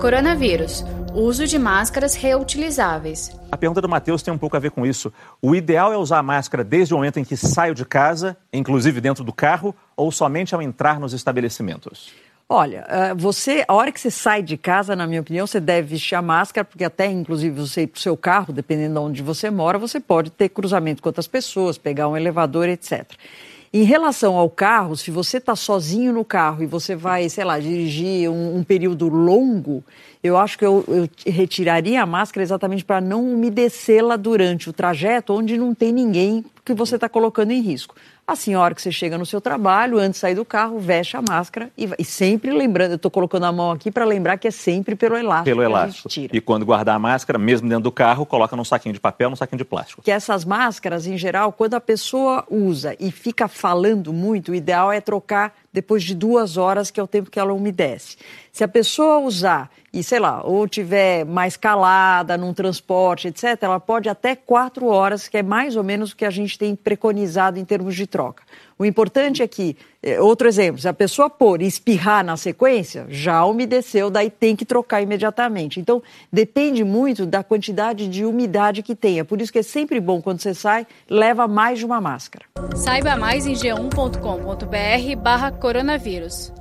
Coronavírus. Uso de máscaras reutilizáveis. A pergunta do Matheus tem um pouco a ver com isso. O ideal é usar a máscara desde o momento em que saio de casa, inclusive dentro do carro, ou somente ao entrar nos estabelecimentos? Olha, eh, você, a hora que você sai de casa, na minha opinião, você deve vestir a máscara, porque até, inclusive, você ir para o seu carro, dependendo de onde você mora, você pode ter cruzamento com outras pessoas, pegar um elevador, etc. Em relação ao carro, se você está sozinho no carro e você vai, sei lá, dirigir um, um período longo, eu acho que eu, eu retiraria a máscara exatamente para não umedecê-la durante o trajeto onde não tem ninguém que você está colocando em risco. Assim, a hora que você chega no seu trabalho, antes de sair do carro, veste a máscara e, e sempre lembrando, eu estou colocando a mão aqui para lembrar que é sempre pelo elástico. Pelo elástico. E quando guardar a máscara, mesmo dentro do carro, coloca num saquinho de papel, num saquinho de plástico. Que essas máscaras, em geral, quando a pessoa usa e fica falando muito, o ideal é trocar depois de duas horas, que é o tempo que ela umedece. Se a pessoa usar e, sei lá, ou tiver mais calada num transporte, etc., ela pode até quatro horas, que é mais ou menos o que a gente tem preconizado em termos de troca. O importante é que, é, outro exemplo, se a pessoa pôr e espirrar na sequência, já umedeceu, daí tem que trocar imediatamente. Então, depende muito da quantidade de umidade que tenha. Por isso que é sempre bom, quando você sai, leva mais de uma máscara. Saiba mais em g1.com.br barra coronavírus.